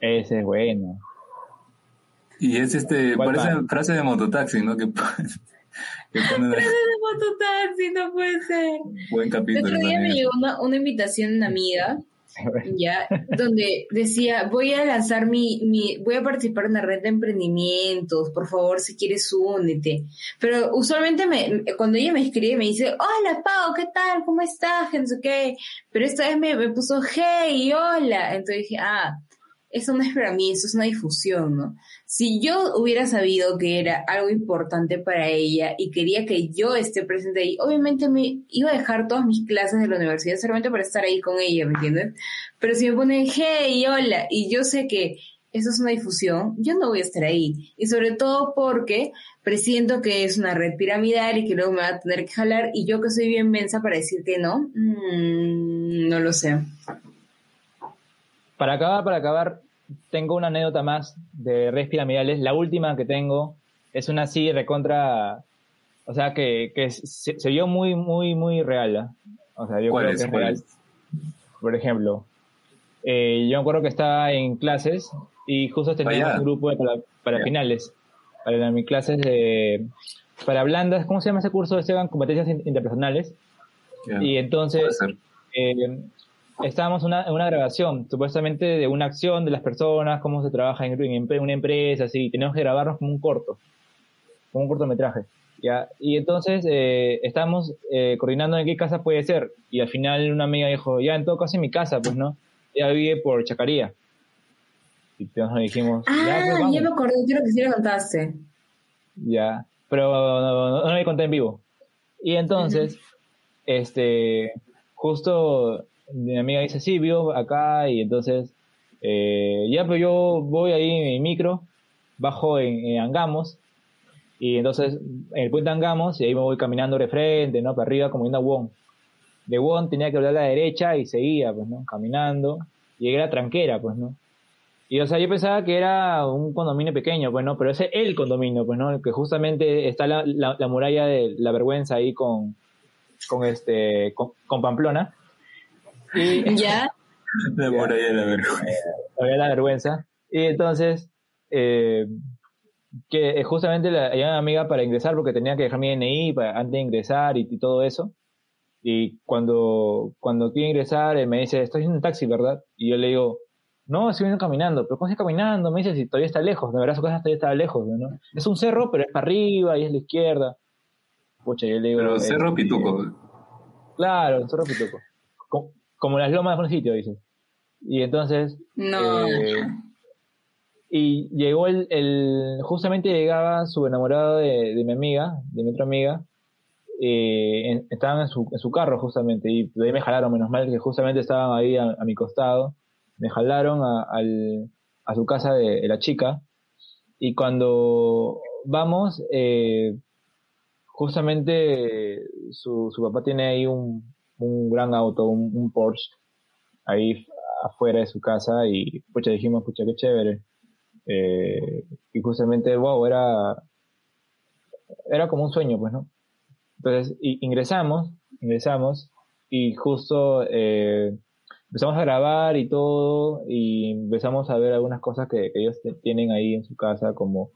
Ese es bueno. Y es este, ¿Cuál parece más? frase de mototaxi, ¿no? Que, (laughs) mototaxi, (laughs) no puede ser. buen El capítulo. otro día me también. llegó una, una invitación de una amiga, ya, donde decía, voy a lanzar mi, mi, voy a participar en una red de emprendimientos, por favor, si quieres, únete. Pero usualmente me, cuando ella me escribe, me dice, hola, Pau, ¿qué tal? ¿Cómo estás? Que No sé qué. Pero esta vez me, me puso, hey, hola. Entonces dije, ah, eso no es para mí, eso es una difusión, ¿no? Si yo hubiera sabido que era algo importante para ella y quería que yo esté presente ahí, obviamente me iba a dejar todas mis clases de la universidad solamente para estar ahí con ella, ¿me entiendes? Pero si me pone, hey, hola, y yo sé que eso es una difusión, yo no voy a estar ahí. Y sobre todo porque presiento que es una red piramidal y que luego me va a tener que jalar y yo que soy bien mensa para decir que no, mm, no lo sé. Para acabar, para acabar, tengo una anécdota más de redes piramidales. La última que tengo es una así recontra, o sea, que, que se, se vio muy, muy, muy real. ¿ah? O sea, yo ¿Cuál creo es? que es ¿Cuál real. es? Por ejemplo, eh, yo me acuerdo que estaba en clases y justo teníamos Allá. un grupo de- para, para finales, para mis clases de, para blandas, ¿cómo se llama ese curso? Llaman competencias in- interpersonales. Ya, Y entonces, eh, estábamos una- en una grabación, supuestamente de una acción de las personas, cómo se trabaja en, una empresa, así, tenemos que grabarnos como un corto, como un cortometraje. ¿ya? Y entonces eh, estábamos eh, coordinando en qué casa puede ser, y al final una amiga dijo, ya en todo caso en mi casa, pues no, ella vive por Chacaría. Y entonces dijimos, ya, pues, Ah, vamos". ya me acordé, creo que sí lo contaste. Ya, pero no, no, no me conté en vivo. Y entonces, este, justo mi amiga dice, sí, vivo acá, y entonces, eh, ya, pues yo voy ahí en mi micro, bajo en, en Angamos, y entonces, en el puente Angamos, y ahí me voy caminando de frente, ¿no? Para arriba, como yendo a Won. De Won tenía que hablar a la derecha y seguía, pues, ¿no? Caminando, y era tranquera, pues, ¿no? Y o sea, yo pensaba que era un condominio pequeño, pues no, pero ese es el condominio, pues no, que justamente está la, la, la muralla de la vergüenza ahí con, con este, con, con Pamplona. Y (laughs) ¿Ya? La muralla de la vergüenza. había la vergüenza. Y entonces, eh, que eh, justamente la, había una amiga para ingresar porque tenía que dejar mi DNI para, antes de ingresar y, y todo eso. Y cuando, cuando quiere ingresar, él me dice, estoy en un taxi, ¿verdad? Y yo le digo, no, estoy viendo caminando. ¿Pero cómo estoy caminando? Me dice, si todavía está lejos. De verdad, su casa todavía está lejos, ¿no? Es un cerro, pero es para arriba y es la izquierda. Pucha, yo le digo... Pero eh, Cerro Pituco. Claro, cerro pituco. Como, como las lomas de un sitio, dice. Y entonces... No. eh, y llegó el, el... Justamente llegaba su enamorado de, de mi amiga, de mi otra amiga. eh, en- estaban en su, en su carro justamente. Y de ahí me jalaron, menos mal que justamente estaban ahí a, a mi costado. Me jalaron a, al, a su casa de, de la chica. Y cuando vamos... Eh, justamente su, su papá tiene ahí un, un gran auto, un, Porsche, ahí afuera de su casa y pucha dijimos, pucha, qué chévere. Eh, y justamente, wow, era, era como un sueño, pues, ¿no? Entonces, ingresamos, ingresamos y justo eh, empezamos a grabar y todo y empezamos a ver algunas cosas que, ellos tienen ahí en su casa, como,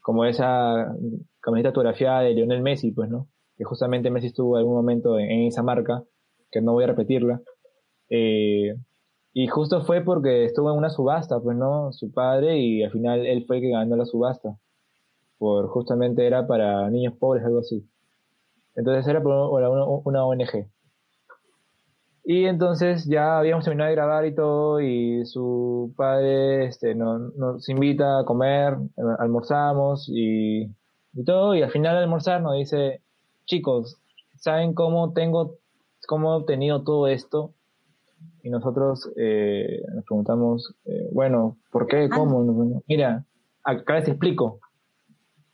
como esa camiseta autografiada de Lionel Messi, pues, ¿no? Que justamente Messi estuvo en algún momento en, en esa marca, que no voy a repetirla. Eh, y justo fue porque estuvo en una subasta, pues, ¿no? Su padre, y al final él fue el que ganó la subasta. Por justamente era para niños pobres, algo así. Entonces era una, ONG. Y entonces ya habíamos terminado de grabar y todo, y su padre este, nos, nos invita a comer, almorzamos y, y todo, y al final de almorzar nos dice, chicos, ¿saben cómo tengo, cómo he obtenido todo esto? Y nosotros eh, nos preguntamos, eh, bueno, ¿por qué? ¿Cómo? Mira, acá les explico.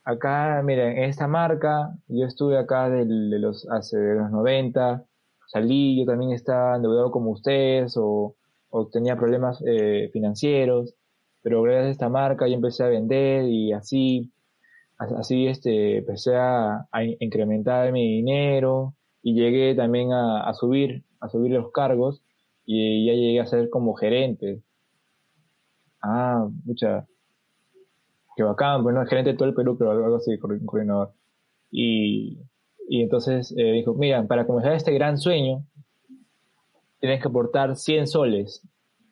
acá, miren, en esta marca, yo estuve acá del- de los, hace de los 90, salí, yo también estaba endeudado como ustedes o, o tenía problemas eh, financieros, pero gracias a esta marca yo empecé a vender y así, así este, empecé a, a in- incrementar mi dinero y llegué también a, a subir, a subir los cargos y ya llegué a ser como gerente. Ah, mucha, que bacán, pues no, gerente de todo el Perú, pero algo así, coor- coordinador. Y, y entonces eh, dijo, mira, para comenzar este gran sueño, tienes que aportar 100 soles.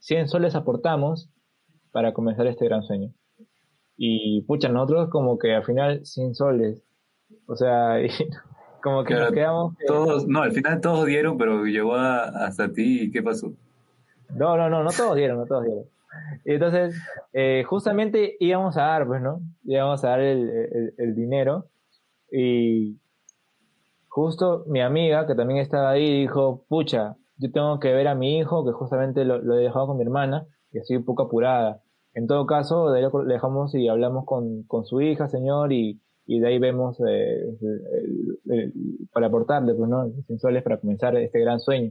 100 soles aportamos para comenzar este gran sueño. Y pucha, nosotros como que al final 100 soles. O sea, (laughs) y como que nos quedamos... que- Todos, no, al final todos dieron, pero llegó a- hasta ti y ¿qué pasó? No, no, no, no todos dieron, no todos dieron. Y entonces, eh, justamente íbamos a dar, pues, ¿no? Íbamos a dar el, el- el dinero y justo mi amiga, que también estaba ahí, dijo, pucha, yo tengo que ver a mi hijo, que justamente lo, lo he dejado con mi hermana, y estoy un poco apurada. En todo caso, de ahí lo le dejamos y hablamos con, con su hija, señor, y, y de ahí vemos eh, el- el- para aportarle, pues, ¿no? Sensuales para comenzar este gran sueño.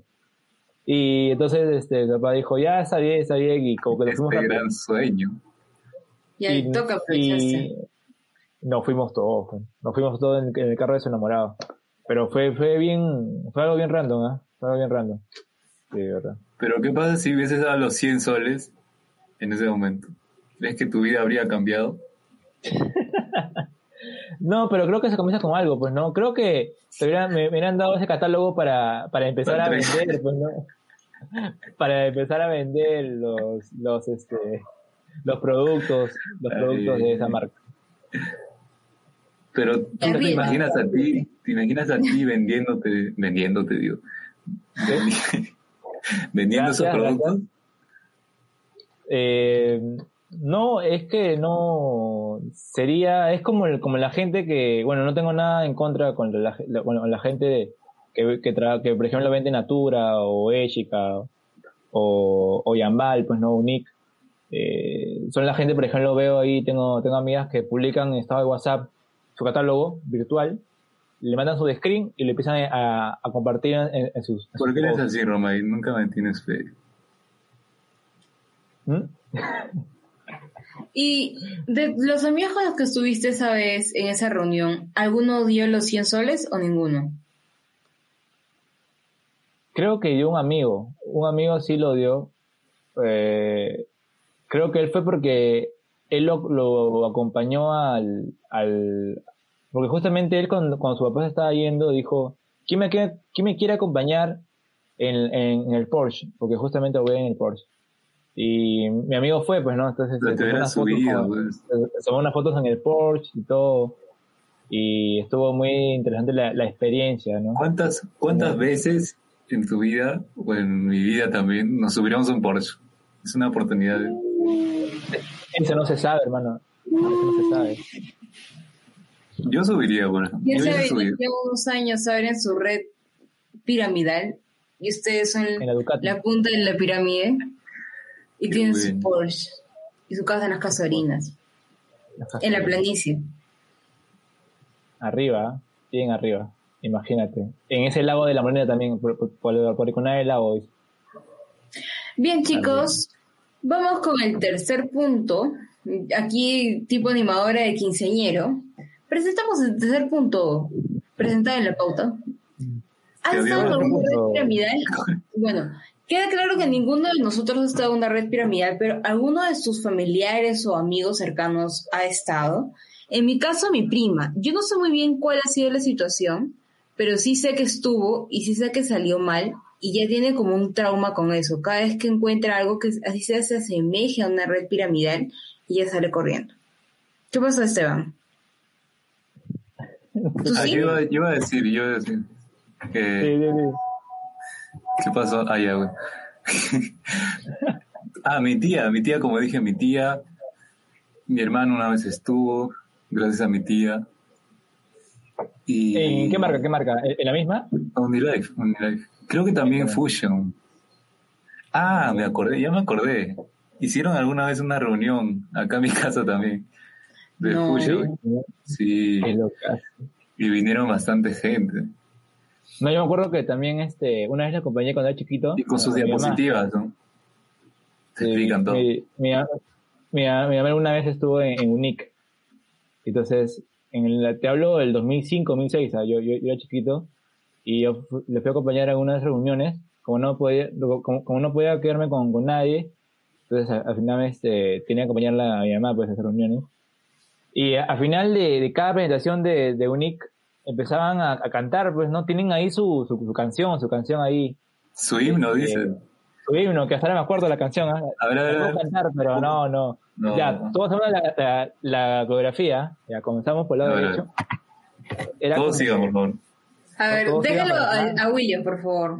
Y entonces este, el papá dijo, ya está bien, está bien, y como que lo fuimos Este a- gran sueño. Y ahí toca aprovecharse. y nos fuimos todos, pues. nos fuimos todos en, en el carro de su enamorado. Pero fue, fue bien, fue algo bien random, ¿ah? Fue algo bien random. Sí, de verdad. Pero ¿qué pasa si hubieses dado los 100 soles en ese momento? ¿Crees que tu vida habría cambiado? (laughs) No, pero creo que se comienza con algo, pues, ¿no? Creo que te hubieran- me, me hubieran dado ese catálogo para, para empezar a vender, pues, ¿no? (laughs) Para empezar a vender los, los, este, los productos, los productos de esa marca. Pero tú te Arriba. imaginas a ti, te imaginas a ti vendiéndote, vendiéndote, digo, (laughs) vendiendo esos Gracias, productos. Eh, no, es que no sería, es como, como la gente que, bueno, no tengo nada en contra con la, la- bueno, la gente que, que, tra- que, por ejemplo, vende Natura o Échica o, o Yambal, pues no, Unic. Eh, son la gente, por ejemplo, veo ahí, tengo, tengo amigas que publican en estado de WhatsApp su catálogo virtual, le mandan su screen y le empiezan a, a compartir en, en sus... en ¿Por sus qué eres así, Roma? Y nunca me tienes fe. ¿Mm? Y de los amigos con los que estuviste esa vez en esa reunión, ¿alguno dio los 100 soles o ninguno? Creo que dio un amigo. Un amigo sí lo dio. Eh, creo que él fue porque él lo, acompañó al, al... Porque justamente él cuando, su papá se estaba yendo dijo, ¿quién me, me quiere acompañar en, en, en el Porsche? Porque justamente voy en el Porsche. Y mi amigo fue, pues, ¿no? Entonces se tomó hubieras unas fotos subido, con- pues. se- se tomó unas fotos en el Porsche y todo. Y estuvo muy interesante la, la experiencia, ¿no? ¿Cuántas, cuántas veces en tu vida, o en mi vida también, nos subiremos a un Porsche? Es una oportunidad. de- Eso no se sabe, hermano. Eso no se sabe. Yo subiría, bueno. Yo saben, subido. llevan unos años abren su red piramidal y ustedes son En la Ducati. la punta de la pirámide y Qué tienen bueno. su Porsche y su casa en las casorinas, en la planicie. Arriba, bien arriba. Imagínate. En ese lago de la moneda también, por, por, por, por Iconá del lago. Bien, chicos, vamos con el tercer punto. Aquí, tipo animadora de quinceañero. Presentamos el tercer punto presentado en la pauta. ¿Has Te estado en Punto. piramidal? (laughs) Bueno, queda claro que ninguno de nosotros ha estado en una red piramidal, pero alguno de sus familiares o amigos cercanos ha estado. En mi caso, mi prima. Yo no sé muy bien cuál ha sido la situación, pero sí sé que estuvo y sí sé que salió mal y ya tiene como un trauma con eso. Cada vez que encuentra algo que así se se asemeje a una red piramidal y ya sale corriendo. ¿Qué pasó, Esteban? ¿Tú Ah, sí? yo, iba, yo iba a decir, yo iba a decir. que- Sí. ¿Qué pasó? Ah, ya, güey. (laughs) ah, mi tía, mi tía, como dije, mi tía, mi hermano una vez estuvo, gracias a mi tía. Y ¿En qué marca? ¿Qué marca? ¿En en la misma? Unilife, Unilife. Creo que también Fusion. Ah, me acordé, ya me acordé. Hicieron alguna vez una reunión acá en mi (laughs) casa también. de No. Fusion. Sí, y vinieron bastante gente. No, yo me acuerdo que también este, una vez la acompañé cuando era chiquito. Y con sus diapositivas, ¿no? Te Sí, explican todo. Mi, mi, mi, mi mamá una vez estuvo en, en UNIC. Entonces, en el, te hablo del 2005, 2006, ¿ah? yo, yo, yo era chiquito y yo le fui a acompañar a algunas reuniones, como no podía, como, como no podía quedarme con, con nadie, entonces al final este, tenía que acompañarla a mi mamá pues, a esas reuniones. Y al final de, de cada presentación de, de UNIC empezaban a, a cantar, pues no tienen ahí su, su, su canción, su canción ahí, Su himno, Eh, dice. su himno, que hasta ahora me acuerdo la canción, ¿ah? A ver, a ver, puedo cantar, pero no, no. No. Ya, todos hablan la, la, la coreografía. Ya, comenzamos por el lado derecho. Era Todos sigan, por favor. A ver, déjalo a, a William, por favor.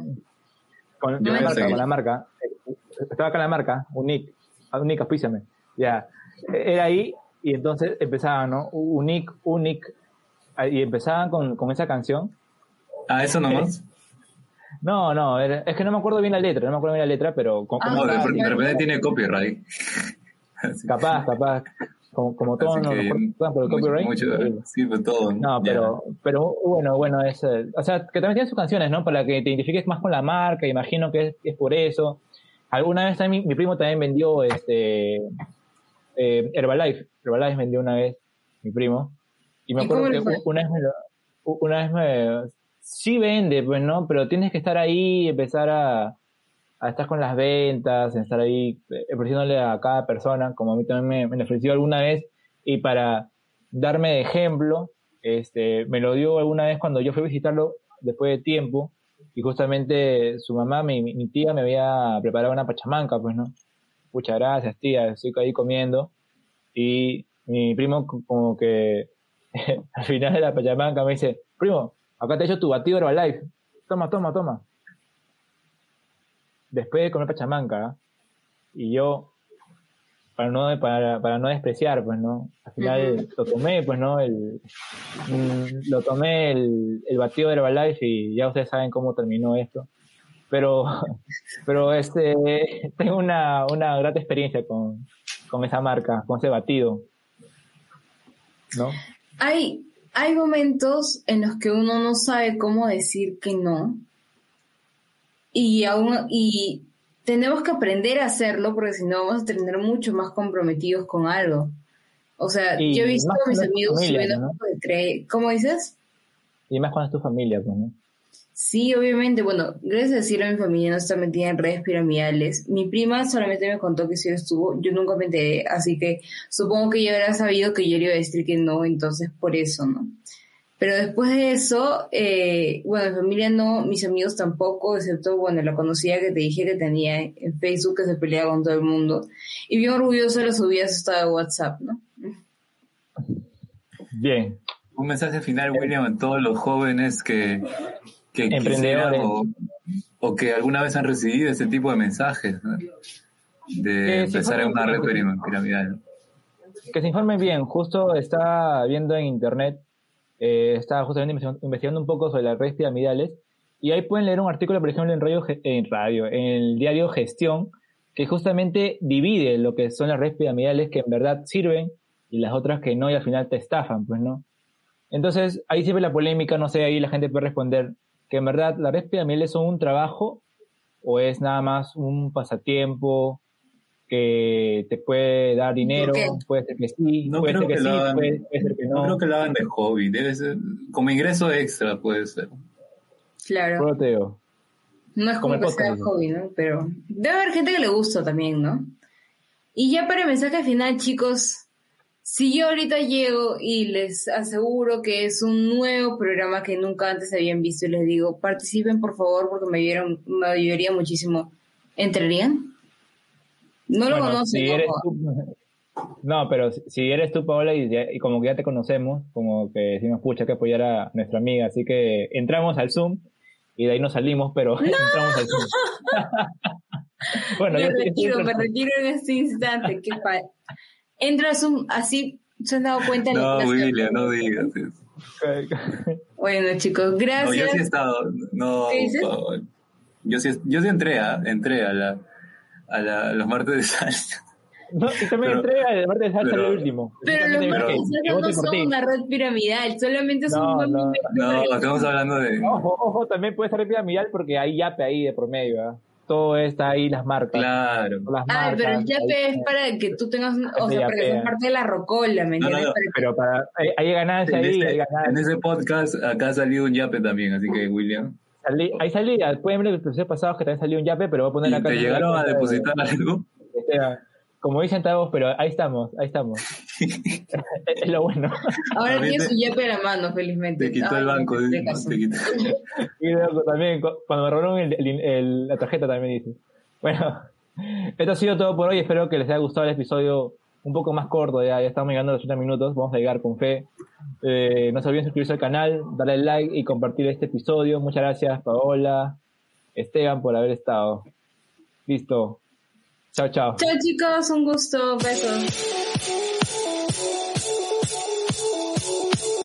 Con, No la marca, con la marca. Estaba acá la marca, Unic. Unic, auspíciame. Ya. Era ahí, y entonces empezaban, ¿no? Unic, Unic. Y empezaban con, con esa canción. Ah, eso nomás. No, no, era- es que no me acuerdo bien la letra, no me acuerdo bien la letra, pero con- Ah, No, de, no, de no. repente tiene copyright. (laughs) Capaz, capaz, como, como todos nos recuerdan por el copyright. mucho- sí, pues todo. No, pero, pero bueno, bueno, es, eh, o sea, que también tiene sus canciones, ¿no? Para que te identifiques más con la marca, imagino que es, es por eso. Alguna vez también, mi, mi primo también vendió este eh, Herbalife, Herbalife vendió una vez, mi primo, y me ¿Y acuerdo que una vez me una vez me, sí vende, pues, ¿no? Pero tienes que estar ahí, empezar a, a estar con las ventas, estar ahí eh, ofreciéndole a cada persona, como a mí también me, ofreció alguna vez, y para darme de ejemplo, este, me lo dio alguna vez cuando yo fui a visitarlo después de tiempo, y justamente su mamá, mi, mi tía, me había preparado una pachamanca, pues, ¿no? Muchas gracias, tía, estoy ahí comiendo, y mi primo como que (laughs) al final de la pachamanca me dice, primo, acá te he hecho tu batido Herbalife, toma, toma, toma después de comer pachamanca, y yo, para no, para, para no despreciar, pues, ¿no? Al final lo tomé, pues, ¿no? El, mm, lo tomé el, el batido de Herbalife y ya ustedes saben cómo terminó esto. Pero, (laughs) pero este, (laughs) tengo una, una grata experiencia con, con esa marca, con ese batido. ¿No? Hay, hay momentos en los que uno no sabe cómo decir que no. Y aún, y tenemos que aprender a hacerlo porque si no vamos a terminar mucho más comprometidos con algo. O sea, Y yo he visto a mis amigos familia, ¿no? de cre- ¿Cómo dices? Y más cuando es tu familia, pues, ¿no? Sí, obviamente. Bueno, gracias a cielo mi familia no está metida en redes piramidales. Mi prima solamente me contó que sí estuvo. Yo nunca me enteré, así que supongo que ella habrá sabido que yo le iba a decir que no, entonces por eso, ¿no? Pero después de eso, eh, bueno, mi familia no, mis amigos tampoco, excepto, bueno, la conocida que te dije que tenía en Facebook que se peleaba con todo el mundo. Y bien orgullosa lo subía a su estado de WhatsApp, ¿no? Bien. Un mensaje final, William, a todos los jóvenes que, que Emprendedores. o, o que alguna vez han recibido ese tipo de mensajes, ¿no? de empezar en una red piram- piramidal. que se informen bien. Justo estaba viendo en internet, eh, estaba justamente investigando, un poco sobre las redes piramidales y ahí pueden leer un artículo, por ejemplo, en radio, en radio, en el diario Gestión, que justamente divide lo que son las redes piramidales que en verdad sirven y las otras que no y al final te estafan, pues no. Entonces, ahí siempre la polémica, no sé, ahí la gente puede responder que en verdad las redes piramidales son un trabajo o es nada más un pasatiempo que te puede dar dinero, puede ser que sí, No puede creo ser que, que sí, lo hagan- puede, puede ser que No no. creo que lo hagan de hobby, debe ser como ingreso extra, puede ser. Claro. No es como Como el que podcast, sea hobby, ¿no? Pero debe haber gente que le gusta también, ¿no? Y ya para el mensaje final, chicos, si yo ahorita llego y les aseguro que es un nuevo programa que nunca antes habían visto y les digo, participen por favor porque me, ayudaron, me ayudaría muchísimo, ¿entrarían? No lo Bueno, conocen, si ¿no? eres tú- (laughs) no, pero si- eres tú, Paola, y, ya- y como que ya te conocemos, como que si nos escucha que apoyar a nuestra amiga, así que entramos al Zoom y de ahí nos salimos, pero (laughs) entramos al Zoom. (laughs) bueno, me yo me retiro en este instante. Qué pa- Entra a Zoom, así se han dado cuenta. de No? William, no digas eso. Bueno, chicos, No, yo gracias. sí he estado. No, yo sí, yo sí entré, a, entré a, la, a, la- a los martes de salsa. No, y también entrega el martes sale pero- el último. Pero los martes que- que no son una red piramidal, solamente son No, un buen no. estamos hablando de... Ojo, ojo, también puede ser piramidal porque hay yape ahí de promedio. Todo está ahí, las marcas. Claro. Las Ah, pero el yape ahí- es para que tú tengas, un- o sea, para que seas parte de la rocola, ¿me No, no, entiendes? no. Pero para, hay, hay ganancia En ahí, ese, hay en ganancia. ese podcast acá ha salido un yape también, así que William. Salí- hay salida. Pueden ver los episodios pasados que también salió un yape, pero voy a poner ¿Y acá. te en la llegaron a depositar algo? Esteban. Como dicen todos, pero ahí estamos, ahí estamos. (laughs) es, lo bueno. Ahora tiene te- su yape a la mano, felizmente. Te quitó Ay, el banco. caso. Te quitó. Y luego también, cu- cuando me robaron el- el- el- la tarjeta también dice. Bueno, (laughs) esto ha sido todo por hoy. Espero que les haya gustado el episodio un poco más corto. Ya, ya estamos llegando a los 80 minutos. Vamos a llegar con fe. Eh, no se olviden suscribirse al canal, darle like y compartir este episodio. Muchas gracias, Paola, Esteban, por haber estado. Listo. Tchau, tchau. Tchau, chicos. Un gusto. Besos.